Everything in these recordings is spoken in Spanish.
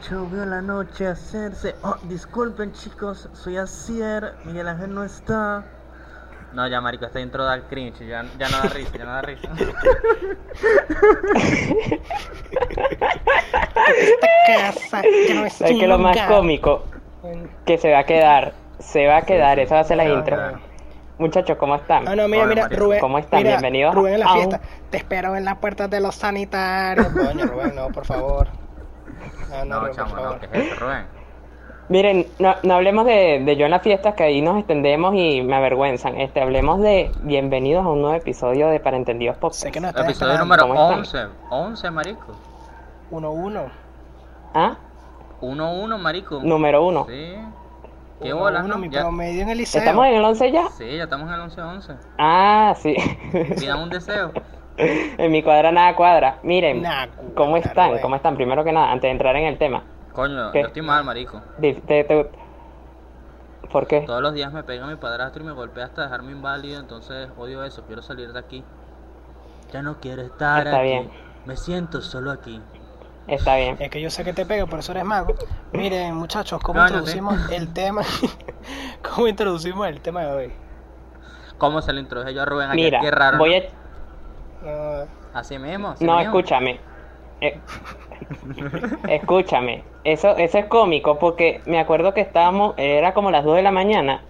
Emborracho, veo la noche hacerse. Oh, disculpen chicos, soy Asier, Miguel Ángel no está. No, ya marico, este intro da cringe, ya, ya no da risa, ya no da risa. casa ya no es ¿Sabes qué es lo más nunca? cómico? Que se va a quedar. Se va a quedar, esa va a ser la intro. Muchachos, ¿cómo están? Ah, no, mira, Hola, mira. Rubén. ¿Cómo están? mira, Bienvenidos Rubén en la a un- fiesta. Te espero en las puertas de los sanitarios. Coño, Rubén, no, por favor. Ah, no, No, chamo, no. ¿qué es eso, Rubén? Miren, no, no hablemos de, de yo en las fiestas, que ahí nos extendemos y me avergüenzan. Este, hablemos de bienvenidos a un nuevo episodio de Para Entendidos Podcast. Sé que no Episodio esperando. número ¿cómo están? 11, 11, marico. Uno, uno. ¿Ah? 1-1, marico. Número uno. Sí. Qué Uno, bola, uno, ¿no? mi Ya- promedio en el liceo. ¿Estamos en el 11 ya? Sí, ya estamos en el 11-11. Ah, sí. Pidan un deseo. en mi cuadra nada cuadra. Miren, Nah, ¿cómo están? ¿Cómo están? Primero que nada, antes de entrar en el tema. Coño, ¿Qué? yo estoy mal, marico. Di- te- te- ¿Por qué? Todos los días me pega mi padrastro y me golpea hasta dejarme inválido, entonces odio eso, quiero salir de aquí. Ya no quiero estar Está aquí. bien. Me siento solo aquí. Está bien. Es que yo sé que te pega, por eso eres mago. Miren, muchachos, ¿cómo introducimos el tema? ¿Cómo introducimos el tema de hoy? ¿Cómo se lo introduje yo a Rubén aquí? Mira, Qué raro. voy a... No, Así mismo. así No, mismo. escúchame. Eh, escúchame. Eso, eso es cómico porque me acuerdo que estábamos, era como las 2 de la mañana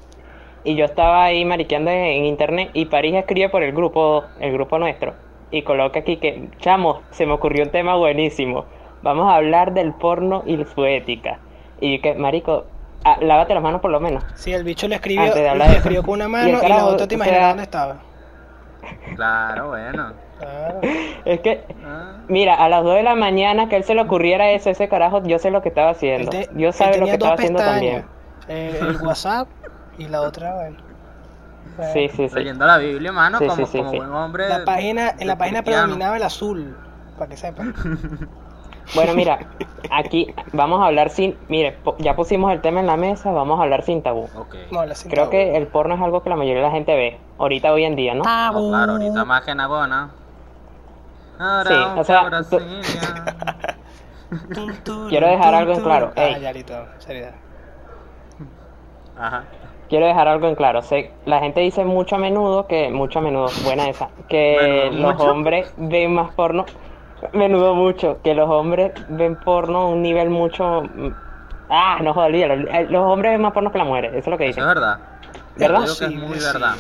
y yo estaba ahí mariqueando en, internet y París escribe por el grupo, el grupo nuestro y coloca aquí que, chamo, se me ocurrió un tema buenísimo. Vamos a hablar del porno y su ética. Y que, marico, ah, lávate las manos por lo menos. Sí, el bicho le escribió, le escribió con una Y mano y, la carajo, otra te o imaginas sea- dónde estaba. Claro, bueno. Claro. Es que, Ah. mira, a las 2 de la mañana que él se le ocurriera eso, ese carajo, yo sé lo que estaba haciendo. Te- Yo sabe lo tenía que dos estaba haciendo pestañas, también. eh, el WhatsApp y la otra, bueno. Bueno, Sí, sí, sí. Leyendo la Biblia, mano, Sí, como, sí, sí, como sí. buen hombre. La página, en la página cristiano. predominaba el azul, para que sepan. Bueno, mira, aquí vamos a hablar sin. Mire, po- ya pusimos el tema en la mesa, vamos a hablar sin tabú. Ok. No, la cinta Creo que el porno es algo que la mayoría de la gente ve, ahorita hoy en día, ¿no? Ah, No, claro, ahorita más que nagona. Ahora Sí, o sea. Quiero dejar algo en claro, Ah, ey. ya, listo, seriedad. Ajá. Quiero dejar algo en claro. Sé, la gente dice mucho a menudo que, mucho a menudo, buena esa, que los mucho. hombres ven más porno, menudo mucho, que los hombres ven porno a un nivel mucho. mm, Ah, no joder, olvídalo. Eh, Los hombres ven más porno que las mujeres, eso es lo que Eso dicen. es verdad. ¿Verdad? Yo digo que es muy sí. verdad.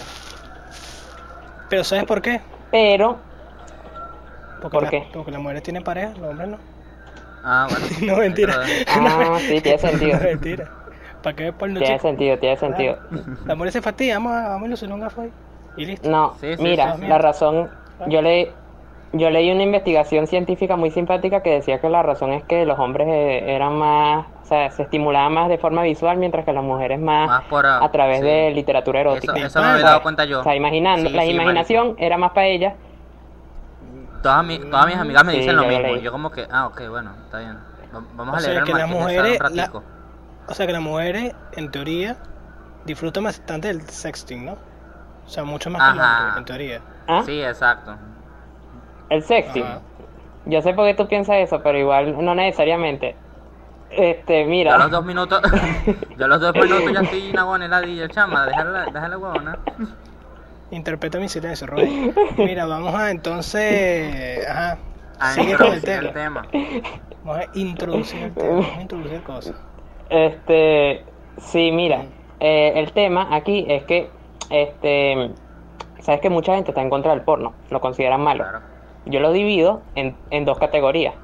Pero ¿sabes por qué? Pero, Porque ¿Por la- qué? Porque las mujeres tienen pareja, los hombres no. Ah, bueno. No, mentira. ah, sí, tiene sentido. No, mentira. ¿Para qué ver porno Tiene chico? sentido, tiene sentido. La mujer se fastidia, vamos a, vamos a ilusionar un gafo ahí. Y listo. No, Sí, sí, mira, la razón, yo le, yo leí una investigación científica muy simpática que decía que la razón es que los hombres eh, eran más, o sea, se estimulaban más de forma visual, mientras que las mujeres más, Más por, a través sí. de literatura Eso, erótica. eso me había dado cuenta yo. O sea, imaginando, Sí, la sí, imaginación era más para ellas. Todas, mi- todas mis amigas me Sí, dicen lo mismo. leí. Yo como que, ah, ok, bueno, está bien. Va- Vamos O a leer que las mujeres- un la- ratico. O sea que las mujeres, en teoría, disfrutan bastante del sexting, ¿no? O sea, mucho más que el Ajá. hombre, en teoría. ¿Ah? Sí, exacto. El sexy. Ajá. Yo sé por qué tú piensas eso, pero igual no necesariamente. Este, mira. los dos minutos, yo a los dos minutos ya estoy una heladilla, chama, déjala, déjala huevona. Interpreta mi silencio, Rubén. Mira, vamos a entonces. Ajá. A Sigue con el introducir tema. el tema. Vamos a introducir el tema. Vamos a introducir cosas. Este, sí, mira, eh, el tema aquí es que, este, sabes que mucha gente está en contra del porno, lo consideran malo. Claro. Yo lo divido en, en dos categorías.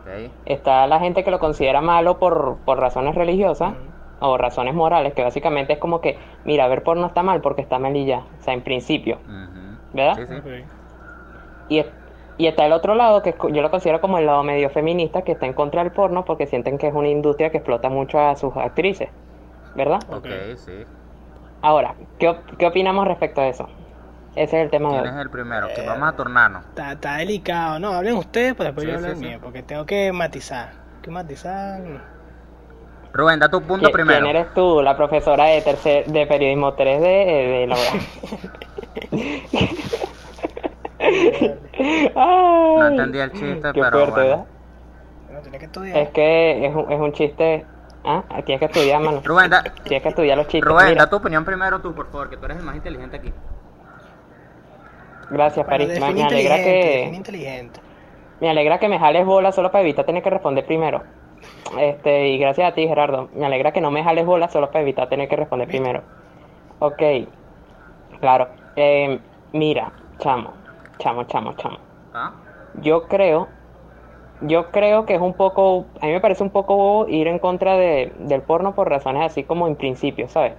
Está la gente que lo considera malo por, por razones religiosas o razones morales, que básicamente es como que, mira, ver porno está mal porque está mal y ya, o sea, en principio. ¿verdad? Sí, sí. Y, es- y está el otro lado, que yo lo considero como el lado medio feminista, que está en contra del porno porque sienten que es una industria que explota mucho a sus actrices, ¿verdad? Ok, sí. Ahora, ¿qué, qué opinamos respecto a eso? Ese es el tema de ¿Quién hoy. es el primero? Que vamos a turnarnos. Está, está delicado. No, hablen ustedes, pues después Sí, yo hablo sí, el sí. mío. Porque tengo que matizar. ¿Qué matizar? Rubén, da tu punto ¿Qui- primero. ¿Quién eres tú, la profesora de tercer, de periodismo 3 de, de la No No entendí el chiste, Qué pero fuerte, bueno. ¿verdad? No, tienes que estudiar. Es que es un, es un chiste. Ah, tienes que estudiar, mano. Rubén, da, Tienes que estudiar los chistes. Rubén, Mira, da tu opinión primero tú, por favor, que tú eres el más inteligente aquí. Gracias, Bueno, París. Me, alegra que inteligente. me alegra que me jales bola solo para evitar tener que responder primero. Este, y gracias a ti, Gerardo. Me alegra que no me jales bola solo para evitar tener que responder primero. Ok. Claro. Eh, mira, chamo, chamo, chamo, chamo. ¿Ah? Yo creo, yo creo que es un poco, a mí me parece un poco bobo ir en contra de, del porno por razones así como en principio, ¿sabes?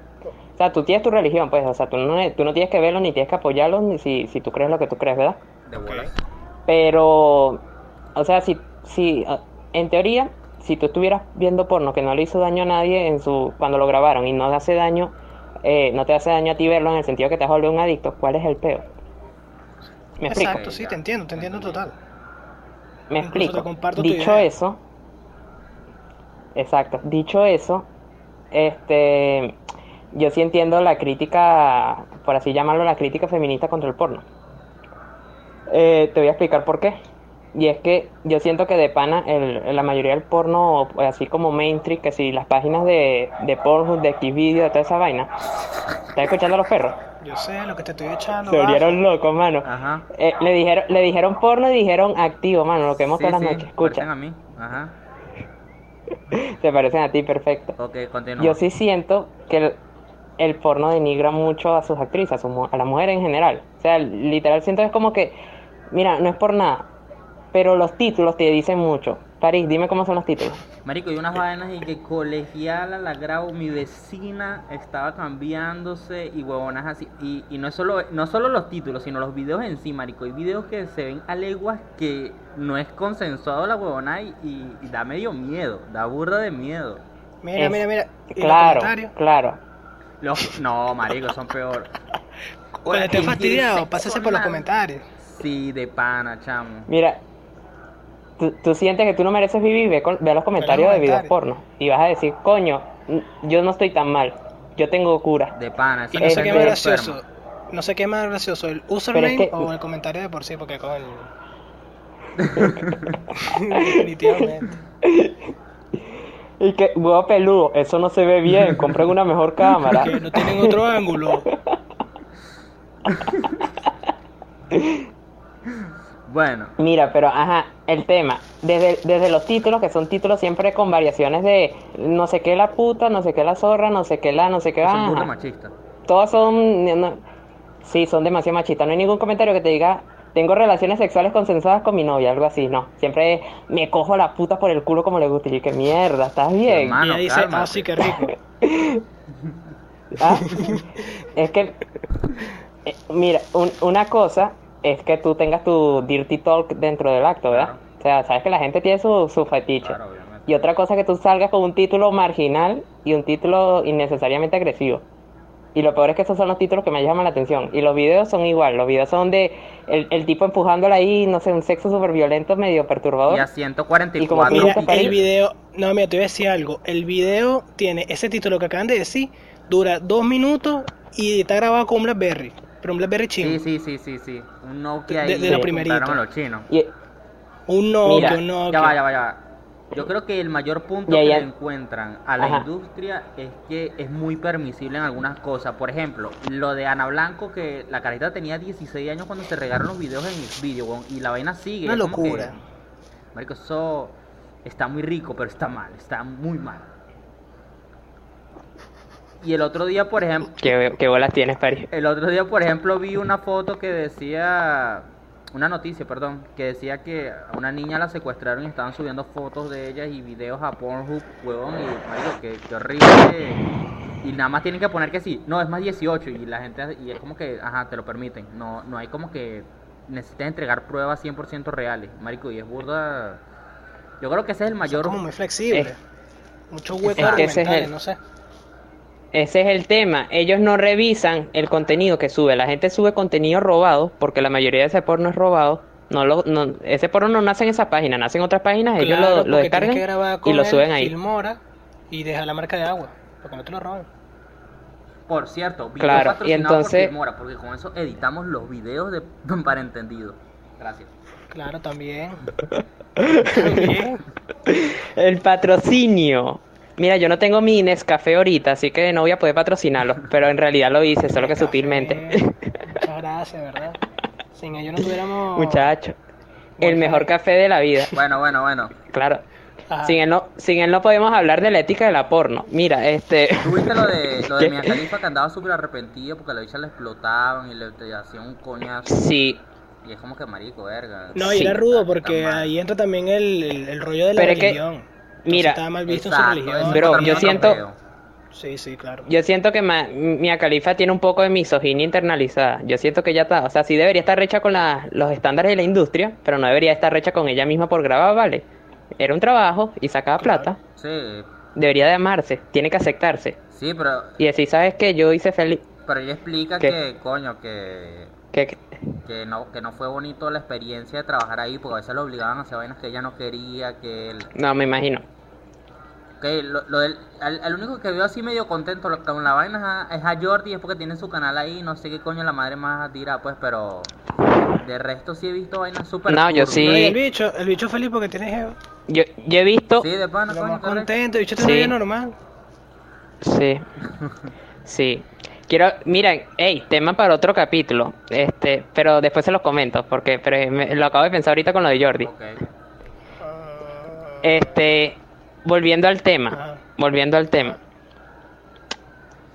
O sea, tú tienes tu religión, pues, o sea, tú no, tú no tienes que verlo ni tienes que apoyarlo ni si, si tú crees lo que tú crees, ¿verdad? De Ok. bolas. Pero, o sea, si, si, ah, en teoría, si tú estuvieras viendo porno que no le hizo daño a nadie en su, cuando lo grabaron y no te hace daño, eh, no te hace daño a ti verlo en el sentido que te has vuelto un adicto, ¿cuál es el peo? ¿Me explico? Exacto, sí, te entiendo, te entiendo total. Me Incluso explico. Dicho eso, exacto. Dicho eso, este, yo sí entiendo la crítica, por así llamarlo, la crítica feminista contra el porno. Eh, te voy a explicar por qué. Y es que yo siento que de pana el- la mayoría del porno, así como mainstream, que si las páginas de, de Pornhub, de Xvideo, de toda esa vaina, ¿estás escuchando a los perros? Yo sé lo que te estoy echando. Se volvieron locos, mano. Ajá. Eh, le dijeron, le dijeron porno y dijeron activo, mano, lo que vemos Sí, todas las sí, noches. Escucha. parecen a mí. Ajá. Se parecen a ti, perfecto. Ok, continúa. Yo sí siento que el, porno denigra mucho a sus actrices, a, su a las mujeres en general. O sea, literal siento es como que, mira, no es por nada, pero los títulos te dicen mucho. París, dime cómo son los títulos. Marico, y unas vainas y que colegiala la grabo, mi vecina estaba cambiándose y huevonas así. Y, y no es solo, no solo los títulos, sino los videos en sí, marico. Hay videos que se ven a leguas que no es consensuado la huevona y, y- y da medio miedo, da burda de miedo. Mira, Es- mira, mira. ¿Y los Claro, comentarios? claro. Los, no, marico, son peor. Cuando estés fastidiado, sexo pásese por los comentarios. Sí, de pana, chamo. Mira, tú, tú sientes que tú no mereces vivir, ve, con- ve los comentarios de videos porno y vas a decir, coño, yo no estoy tan mal, yo tengo cura. De pana. Y esa no sé qué más gracioso. No sé qué más gracioso, el username que- o el comentario de por sí, porque coño. Definitivamente. Y que, huevo peludo, eso no se ve bien, compren una mejor cámara. Que no tienen otro ángulo. Bueno, Mira, pero ajá, el tema, desde, desde los títulos, que son títulos siempre con variaciones de no sé qué la puta, no sé qué la zorra, no sé qué la, no sé qué son ajá. machista. Todos son, no- sí, son demasiado machistas. No hay ningún comentario que te diga, tengo relaciones sexuales consensuadas con mi novia, algo así, no. Siempre me cojo a la puta por el culo como le gusta. Y yo, que mierda, ¿estás bien? Hermano. y dice, cálmate. ah, sí, qué rico. ¿Ah? es que, eh, mira, un- una cosa es que tú tengas tu dirty talk dentro del acto, ¿verdad? Claro. O sea, sabes que la gente tiene su, su fetiche. Claro. Y otra cosa es que tú salgas con un título marginal y un título innecesariamente agresivo. Y lo peor es que esos son los títulos que me llaman la atención. Y los videos son igual. Los videos son de el, el tipo empujándola ahí, no sé, un sexo súper violento, medio perturbador. Y a 144. Y como Mira, el video, no, mira, te voy a decir algo. El video tiene ese título que acaban de decir, dura dos minutos y está grabado con un Blackberry. Pero un Blackberry chino. Sí, sí, sí, sí, sí. Un Nokia De- ahí de lo que primerito. compraron los chinos. Y, Un Nokia, Mira, un Nokia. Ya va, ya va, ya va. Yo creo que el mayor punto que le encuentran a la Ajá. industria es que es muy permisible en algunas cosas. Por ejemplo, lo de Ana Blanco, que la carita tenía 16 años cuando se regaron los videos en Xvideo, weón, y la vaina sigue. Una es como que, locura. marico, eso está muy rico, pero está mal, está muy mal. Y el otro día, por ejemplo, ¿qué, qué bolas tienes, París? el otro día, por ejemplo, vi una foto que decía, una noticia, perdón, que decía que a una niña la secuestraron y estaban subiendo fotos de ella y videos a Pornhub, huevón, y marico, qué, qué horrible. Y nada más tienen que poner que sí, no, es más 18 y la gente, y es como que, ajá, te lo permiten. No, no hay como que necesitas entregar pruebas 100% reales, marico, y es burda. Yo creo que ese es el mayor... como muy flexible. Es- Muchos huecos es que ese es el- no sé. Ese es el tema. Ellos no revisan el contenido que sube. La gente sube contenido robado, porque la mayoría de ese porno es robado. No lo, no, ese porno no nace en esa página, nace en otras páginas. Ellos Claro, lo, lo tienes descargan que grabar y con lo el suben ahí. Filmora y deja la marca de agua, porque no te lo roban. Por cierto, video Claro, y patrocinado entonces- por Filmora, porque con eso editamos los videos de para entendido. Gracias. Claro, también. también. El patrocinio. Mira, yo no tengo mi Nescafé ahorita, así que no voy a poder patrocinarlo, pero en realidad lo hice, solo que Café. sutilmente. Muchas gracias, ¿verdad? Sin ellos no tuviéramos. Muchacho, el mejor café de la vida, Bueno, bueno, bueno. claro. Ajá. Sin él, no, sin él no podemos hablar de la ética de la porno. Mira, este... ¿Tuviste lo de, lo de. Mia Khalifa que andaba súper arrepentido porque a la bicha le explotaban y le, le hacían un coñazo? Sí, Y es como que marico, verga. No, y Sí. era rudo porque ahí entra también el, el, el rollo de la Pero es que, mira, estaba mal visto Exacto, su religión. también yo siento-. Sí, sí, claro. yo siento que Ma- Mia Khalifa tiene un poco de misoginia internalizada. Yo siento que ella está, o sea, sí debería estar recha con la- los estándares de la industria, pero no debería estar recha con ella misma por grabar, ¿vale? Era un trabajo y sacaba Claro. plata. Sí, Debería de amarse, tiene que aceptarse. sí, pero, Y decir, ¿sabes qué? Yo hice feliz. pero ella explica ¿Qué? que, coño, que, Que, que, no, que no fue bonito la experiencia de trabajar ahí porque a veces lo obligaban a hacer vainas que ella no quería, que él... no, me imagino. Que lo, lo del, al, al único que veo así medio contento con la vaina es a, es a Jordi, es porque tiene su canal ahí, no sé qué coño la madre más dirá, pues, pero de resto sí he visto vainas súper No, yo sí. El bicho, el bicho feliz porque tiene jeva. Yo, yo he visto... Sí, de pana, coño, contento, el bicho vida normal. Sí. Sí. Quiero, miren, hey, tema para otro capítulo. Este, pero después se los comento, porque pero me- lo acabo de pensar ahorita con lo de Jordi. Ok. Este, volviendo al tema, Ajá. volviendo al tema.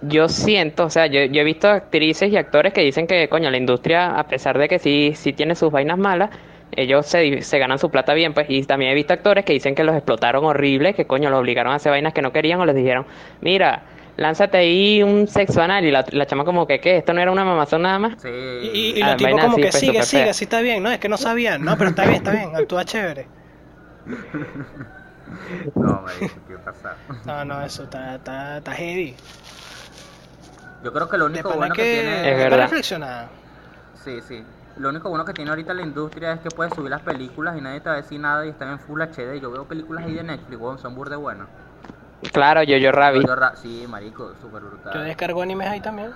Yo siento, o sea, yo, yo he visto actrices y actores que dicen que, coño, la industria, a pesar de que sí, sí tiene sus vainas malas, ellos se, se ganan su plata bien, pues, y también he visto actores que dicen que los explotaron horrible, que, coño, los obligaron a hacer vainas que no querían o les dijeron, mira, lánzate ahí un sexo anal, y la, la chama como que, ¿qué? ¿Esto no era una mamazón nada más? Sí. Y, y, y Ah, los tipos como así, que pues, sigue, sigue, así está bien. No, es que no sabían. No, pero está bien, está bien. Actúa chévere. No, marico, qué pasa. No, no, eso está, está, está heavy. Yo creo que lo único bueno que, que tiene... Es verdad. reflexionar. Sí, sí. Lo único bueno que tiene ahorita la industria es que puedes subir las películas y nadie te va a decir nada y están en Full HD. Yo veo películas ahí de Netflix, weón, son burde buenas. Claro, yo, yo, Rabbit. Yo ra- sí, marico, súper Yo brutal. descargo animes ahí también.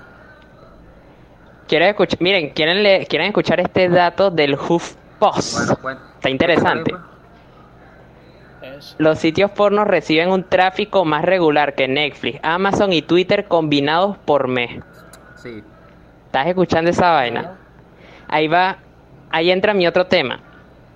¿Quieren escuchar? Miren, ¿quieren, le- ¿quieren escuchar este dato del HuffPost? Bueno, cuen- Está interesante. pues. Los sitios pornos reciben un tráfico más regular que Netflix, Amazon y Twitter combinados por mes. Sí. ¿Estás escuchando esa vaina? Ahí va, ahí entra mi otro tema.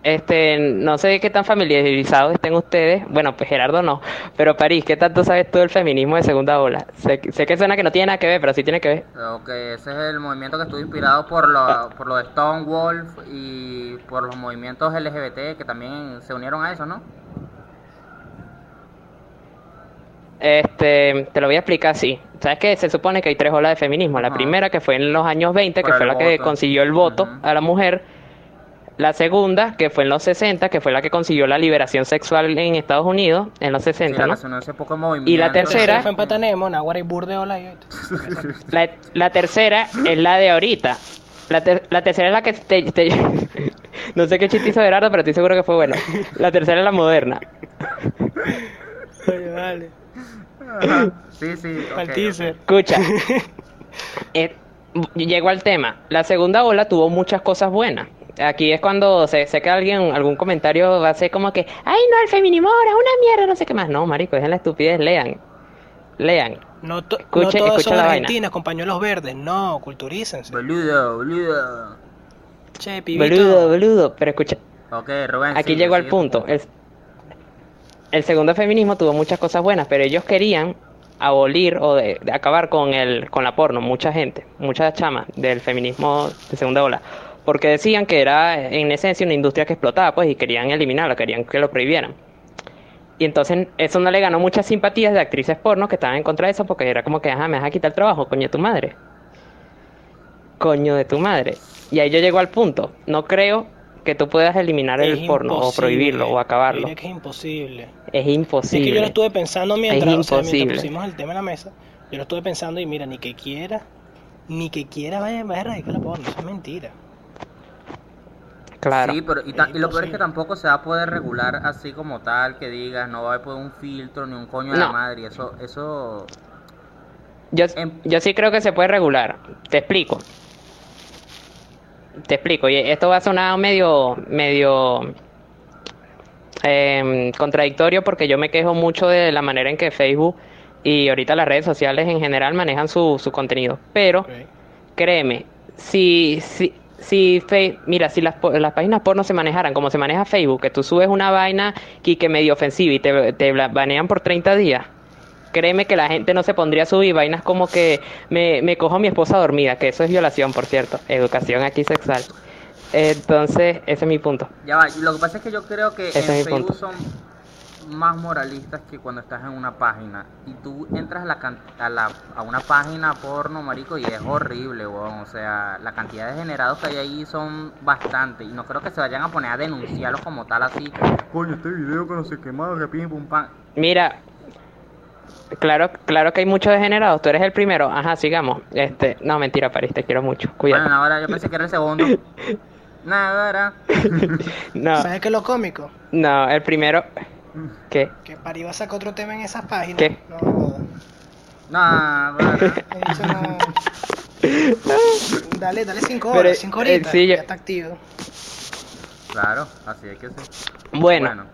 Este, no sé qué tan familiarizados estén ustedes. Bueno, pues Gerardo no. Pero París, ¿qué tanto sabes tú del feminismo de segunda ola? Sé, sé que suena que no tiene nada que ver, pero sí tiene que ver. Creo que ese es el movimiento que estuvo inspirado por lo, por lo de Stonewall y por los movimientos LGBT que también se unieron a eso, ¿no? Este, te lo voy a explicar así. ¿Sabes que Se supone que hay tres olas de feminismo. La primera que fue en los años 20, que fue la que consiguió el voto a la mujer. La segunda, que fue en los 60, que fue la que consiguió la liberación sexual en Estados Unidos, en los Sí, 60, la ¿no? poco. Y la Tercera tercera- fue en Patanemo, Nahuara y Burdeola. y- La, la tercera es la de ahorita. La, ter- la tercera es la que te, te- No sé qué chiste hizo Gerardo, pero estoy seguro que fue bueno. La tercera es la moderna. Oye, vale. Ajá. Sí, sí. ok, Al ok. teaser. Escucha. Eh, llego al tema. La segunda ola tuvo muchas cosas buenas. Aquí es cuando sé, sé que alguien, algún comentario va a ser como que, ay no, el feminismo ahora es una mierda, no sé qué más. No, marico, dejen la estupidez, lean. Lean. No, to- Escuche- no escucha son la vaina. argentinas con pañuelos verdes. No, culturícense. Boludo, boludo. Che, pibito. Boludo, boludo. Pero escucha, Ok, Rubén. aquí sigue, llegó al punto. El, el segundo feminismo tuvo muchas cosas buenas, pero ellos querían abolir o de, acabar con el con la porno, mucha gente, muchas chamas del feminismo de segunda ola, porque decían que era en esencia una industria que explotaba, pues, y querían eliminarla, querían que lo prohibieran. Y entonces eso no le ganó muchas simpatías de actrices porno que estaban en contra de eso, porque era como que, ajá, me vas a quitar el trabajo, coño de tu madre. Coño de tu madre. Y ahí yo llego al punto. No creo que tú puedas eliminar el Es porno o imposible. prohibirlo o acabarlo. Mira que es imposible. Es Es que yo imposible. lo estuve pensando mientras, Es o sea, imposible. mientras pusimos el tema en la mesa. Yo lo estuve pensando y mira, ni que quiera, ni que quiera vaya, vaya a erradicar la porno. Eso es mentira. Claro. Sí, pero y, ta- Es y lo peor es que imposible. tampoco se va a poder regular así como tal, que digas, no va a haber pues, un filtro ni un coño de la madre. Eso, eso, Yo, Em- yo sí creo que se puede regular. Te explico. Te explico. Y esto va a sonar medio, medio, em, contradictorio porque yo me quejo mucho de la manera en que Facebook y ahorita las redes sociales en general manejan su, su contenido. Pero créeme, si, si, si Fe- mira, si las, las páginas porno se manejaran como se maneja Facebook, que tú subes una vaina que, que medio ofensiva y te, te banean por 30 días, créeme que la gente no se pondría a subir vainas como que me, me cojo a mi esposa dormida, que eso es violación, por cierto, educación aquí sexual. Entonces, ese es mi punto. Ya va, lo que pasa es que yo creo que Ese en es Facebook punto. son más moralistas que cuando estás en una página y tú entras a, la, can- a, la- a una página porno, marico, y es horrible, weón. O sea, la cantidad de generados que hay ahí son bastante y no creo que se vayan a poner a denunciarlos como tal así. Coño, este video que no qué más, que pim pum pam. Mira, claro, claro que hay muchos degenerados. Tú eres el primero. Ajá, sigamos. Este, no, mentira, París, te quiero mucho. Cuídate. Bueno, ahora yo pensé que era el segundo. Nada. No, ¿Sabes qué es lo cómico? no, el primero. ¿Qué? Que París va a sacar otro tema en esas páginas. ¿Qué? No. Eso no- Dale, dale cinco Pero, horas, cinco eh, horitas. sí, yo- Ya está activo. Claro, así es que sí. Bueno, bueno,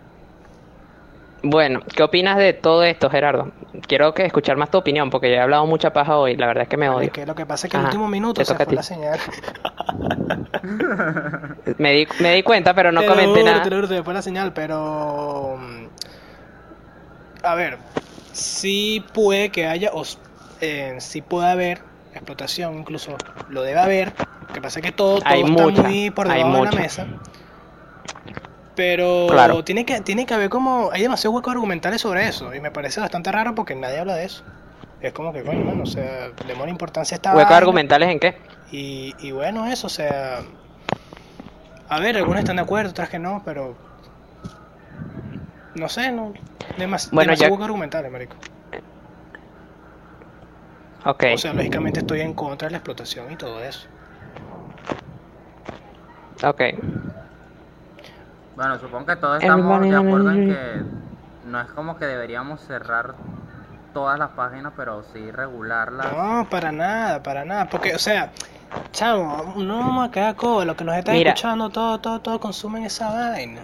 ¿qué opinas de todo esto, Gerardo? Quiero que escuchar más tu opinión, porque ya he hablado mucha paja hoy. La verdad es que me Es odio. que lo que pasa es que el Ajá, último minuto te se fue la señal. Me di, me di cuenta, pero no Te lo comenté juro, nada. Te lo me fue la señal, pero. mm, A ver, sí puede que haya, o eh, sí puede haber explotación, incluso lo debe haber. Lo que pasa es que todo, todo Hay está mucha, muy por debajo de la mesa. Pero Claro. tiene que tiene que haber como hay demasiados huecos argumentales sobre eso y me parece bastante raro porque nadie habla de eso. Es como que coño, mano, o sea, le damos importancia a esta ¿Huecos vaina. argumentales en qué? Y, y bueno, eso, o sea. A ver, algunos están de acuerdo, otras que no, pero. No sé, no. Demas, Bueno, demasiado ya- huecos argumentales, marico. Ok. O sea, lógicamente estoy en contra de la explotación y todo eso. Ok. Bueno, supongo que todos estamos de acuerdo en que no es como que deberíamos cerrar todas las páginas, pero sí regularlas. No, para nada, para nada. Porque, o sea, chamo, no vamos a quedar codo. Los que nos están Mira. escuchando, todo, todo, todo consumen esa vaina.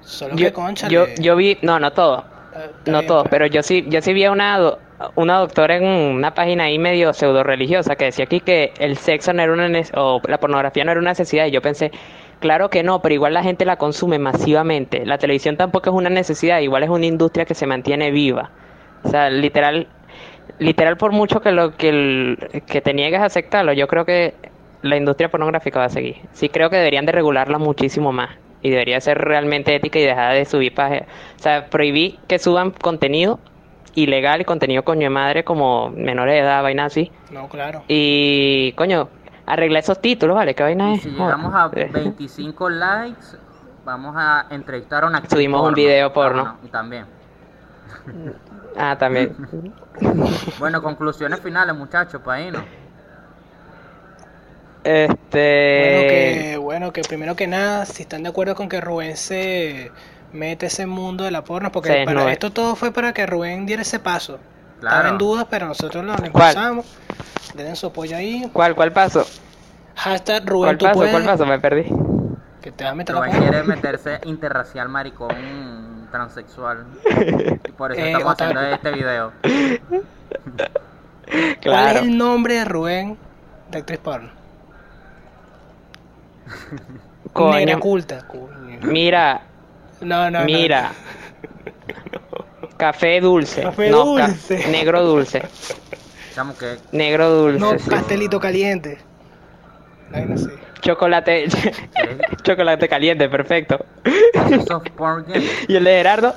Solo Yo, que, conchale. yo, yo vi, no, no todo. está No bien, todos, pero yo sí, yo sí vi a una, do- una doctora en una página ahí medio pseudo religiosa que decía aquí que el sexo no era una o la pornografía no era una necesidad y yo pensé, claro que no, pero igual la gente la consume masivamente. La televisión tampoco es una necesidad, igual es una industria que se mantiene viva. O sea, literal, literal por mucho que lo que, el- que te niegues a aceptarlo, yo creo que la industria pornográfica va a seguir. Sí creo que deberían de regularla muchísimo más y debería ser realmente ética y dejar de subir paje. O sea, prohibí que suban contenido ilegal y contenido coño de madre como menores de edad, vaina así. No, claro. Y coño, arregla esos títulos, ¿vale? ¿Qué vaina Y es? si llegamos a Eh, 25 likes, vamos a entrevistar a una actriz Subimos un video porno. Ah, bueno, también. Ah, también. Bueno, conclusiones finales, muchachos, para irnos. Bueno Este. que, bueno, que primero que nada, si están de acuerdo con que Rubén se mete ese mundo de la porno, porque para esto todo fue para que Rubén diera ese paso. Claro. Estaba en dudas, pero nosotros lo ¿Cuál? Le den su apoyo ahí. ¿Cuál, cuál paso? Hashtag Rubén, ¿Cuál tú paso? puedes. ¿Cuál paso? Me perdí. Que te vas a meter la Rubén porno. quiere meterse interracial maricón transexual. Y por eso Eh, estamos otra- haciendo este video. ¿Cuál es el nombre de Rubén de actriz porno? Coño. Negra culta. Coño. Mira, No, no, no. mira. Café dulce. Café no, ca- dulce. negro dulce. Chamo, que Negro dulce. No, sí. pastelito caliente. Chocolate. Chocolate caliente, perfecto. ¿Y el de Gerardo?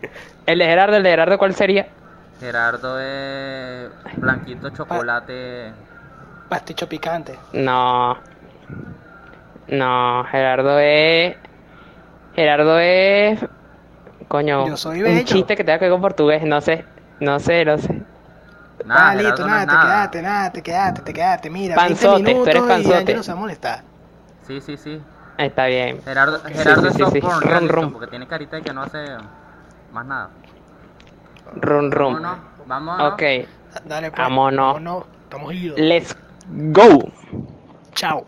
El de Gerardo, el de Gerardo, ¿cuál sería? Gerardo es blanquito chocolate. Pasticho picante. No. No, Gerardo es. Gerardo es. Coño. Yo soy un chiste que tenga que ver con portugués. No sé. No sé, no sé. Nada, ah, listo, nada, es te nada. quedaste, nada, te quedaste, te quedaste. Mira, Panzote, 20 tú minutos eres y panzote. Ángelo se va a molestar. Sí, sí, sí. Está bien. Gerardo, Gerardo sí, es sí, sí. porn, listo, rum. porque tiene carita de que no hace más nada. Rum, rum. Vámonos, vámonos. Ok. Dale, pues. Vámonos. Vámonos. Estamos idos. Let's go. Chao.